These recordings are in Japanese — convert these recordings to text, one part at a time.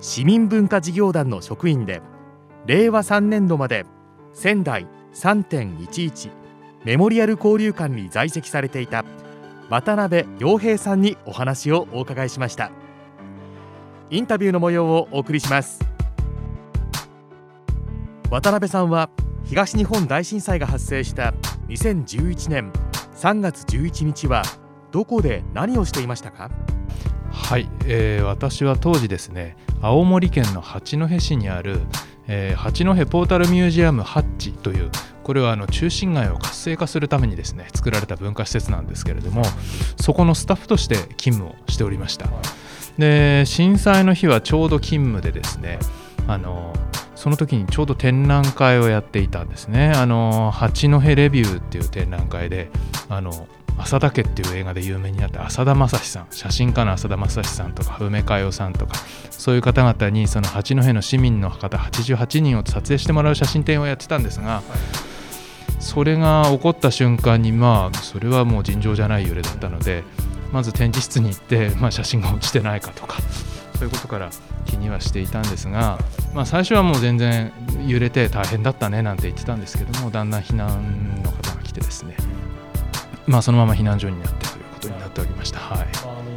市民文化事業団の職員で令和3年度まで仙台3.11メモリアル交流館に在籍されていた渡辺洋平さんにお話をお伺いしました。インタビューの模様をお送りします。渡辺さんは東日本大震災が発生した2011年3月11日はどこで何をしていましたか？はい、えー、私は当時ですね青森県の八戸市にある、えー、八戸ポータルミュージアムハッチというこれはあの中心街を活性化するためにですね作られた文化施設なんですけれどもそこのスタッフとして勤務をしておりました。で震災の日はちょうど勤務でですねあのその時にちょうど展覧会をやっていたんですね。あの八戸レビューっていう展覧会であの浅田家っていう映画で有名になった浅田正史さん写真家の浅田正史さんとか梅佳代さんとかそういう方々にその八戸の市民の方88人を撮影してもらう写真展をやってたんですがそれが起こった瞬間にまあそれはもう尋常じゃない揺れだったのでまず展示室に行って、まあ、写真が落ちてないかとかそういうことから気にはしていたんですが、まあ、最初はもう全然揺れて大変だったねなんて言ってたんですけどもだんだん避難の方が来てですね。まあ、そのまま避難所になってということになっておりました。はい。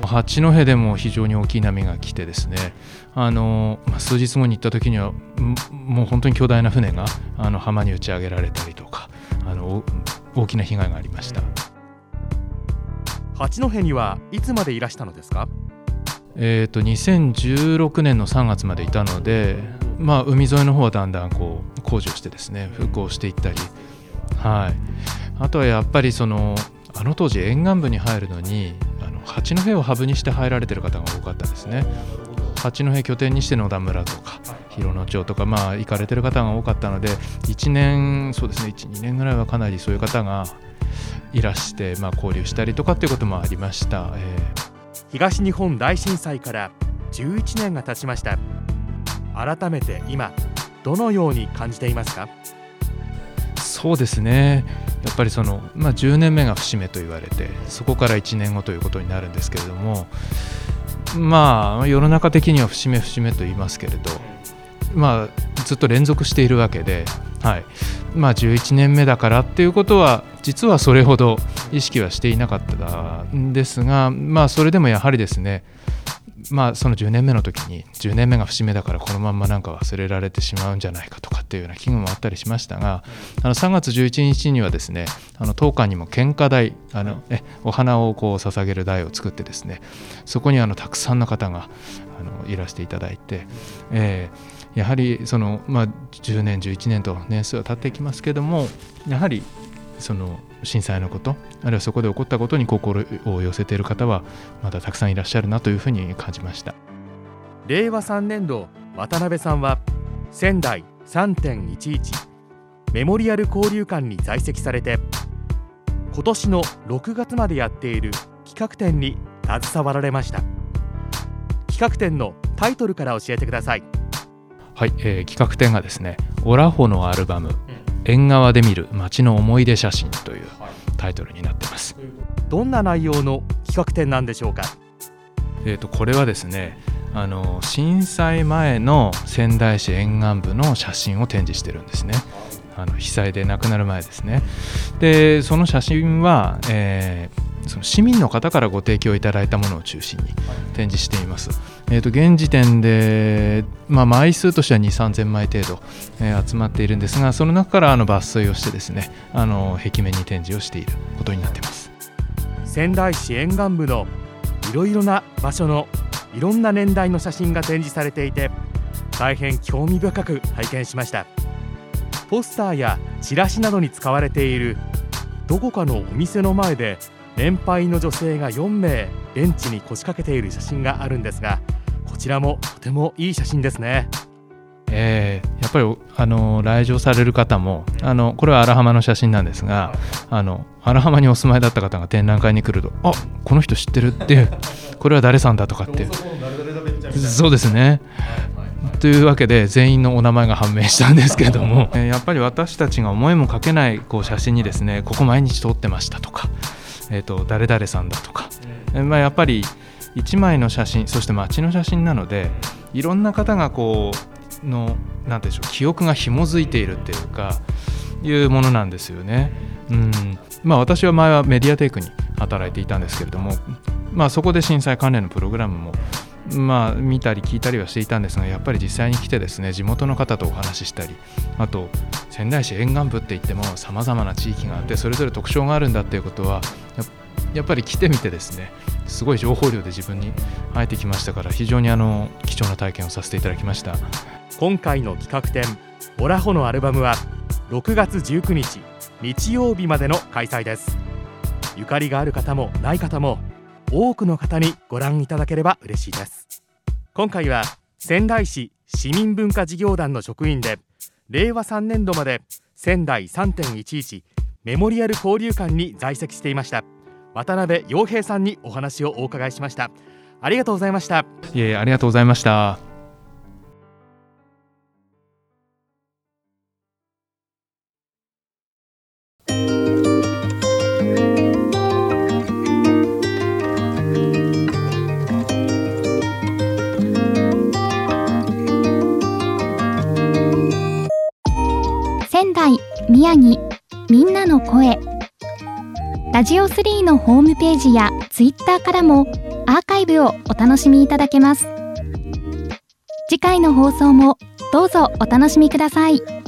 八戸でも非常に大きい波が来てですね。あの、まあ、数日後に行った時にはもう本当に巨大な船があの浜に打ち上げられたりとかあの大きな被害がありました。八戸にはいつまでいらしたのですか？えーと、2016年の3月までいたので、まあ、海沿いの方はだんだんこう工事をしてですね復興していったり、はい、あとはやっぱりそのあの当時沿岸部に入るのにあの八戸をハブにして入られてる方が多かったですね。八戸拠点にして野田村とか広野町とかまあ行かれてる方が多かったので1年そうですね12年ぐらいはかなりそういう方がいらして、まあ、交流したりとかっていうこともありました、えー、東日本大震災から11年が経ちました。改めて今どのように感じていますか？そうですねやっぱりその、まあ、10年目が節目と言われてそこから1年後ということになるんですけれどもまあ世の中的には節目節目と言いますけれどまあずっと連続しているわけで、はい。まあ、11年目だからっていうことは実はそれほど意識はしていなかったんですがまあそれでもやはりですねまあその10年目の時に10年目が節目だからこのまんまなんか忘れられてしまうんじゃないかとかっていうような危惧もあったりしましたがあの3月11日にはですねあの当館にも献花台あのえお花をこう捧げる台を作ってですねそこにあのたくさんの方があのいらしていただいて、えー、やはりその、まあ、10年11年と年数は経っていきますけどもやはりその震災のことあるいはそこで起こったことに心を寄せている方はまだたくさんいらっしゃるなというふうに感じました。令和3年度渡辺さんは仙台3.11メモリアル交流館に在籍されて今年の6月までやっている企画展に携わられました。企画展のタイトルから教えてください。はい、えー、企画展がですねオラホのアルバム縁側で見る街の思い出写真というタイトルになってます。どんな内容の企画展なんでしょうか？えーと、これはですねあの震災前の仙台市沿岸部の写真を展示してるんですね。あの被災で亡くなる前ですね。でその写真は、えーその市民の方からご提供いただいたものを中心に展示しています。えー、と現時点で、まあ、枚数としては2 3 0 0 0枚程度、えー、集まっているんですがその中からあの抜粋をしてですねあの壁面に展示をしていることになっています。仙台市沿岸部のいろいろな場所のいろんな年代の写真が展示されていて大変興味深く拝見しました。ポスターやチラシなどに使われているどこかのお店の前で年配の女性が4名ベンチに腰掛けている写真があるんですがこちらもとてもいい写真ですね。えー、やっぱりあの来場される方もあのこれは荒浜の写真なんですがあの荒浜にお住まいだった方が展覧会に来るとあこの人知ってるっていう これは誰さんだとかってそうですね。というわけで全員のお名前が判明したんですけれども やっぱり私たちが思いもかけないこう写真にですねここ毎日撮ってましたとか、えーと、誰々さんだとか、まあ、やっぱり1枚の写真そして街の写真なのでいろんな方がこうの何でしょう記憶が紐づいているっていうかいうものなんですよね。うん。まあ、私は前はメディアテイクに働いていたんですけれども、まあ、そこで震災関連のプログラムもまあ、見たり聞いたりはしていたんですがやっぱり実際に来てですね地元の方とお話ししたりあと仙台市沿岸部って言ってもさまざまな地域があってそれぞれ特徴があるんだっていうことはやっぱり来てみてですねすごい情報量で自分に入ってきましたから非常にあの貴重な体験をさせていただきました。今回の企画展「オラホのアルバム」は6月19日日曜日までの開催です。ゆかりがある方もない方も多くの方にご覧いただければ嬉しいです。今回は仙台市市民文化事業団の職員で令和3年度まで仙台3.11メモリアル交流館に在籍していました。渡辺洋平さんにお話をお伺いしました。ありがとうございました。いえありがとうございました。宮城みんなの声。ラジオ3のホームページやツイッターからもアーカイブをお楽しみいただけます。次回の放送もどうぞお楽しみください。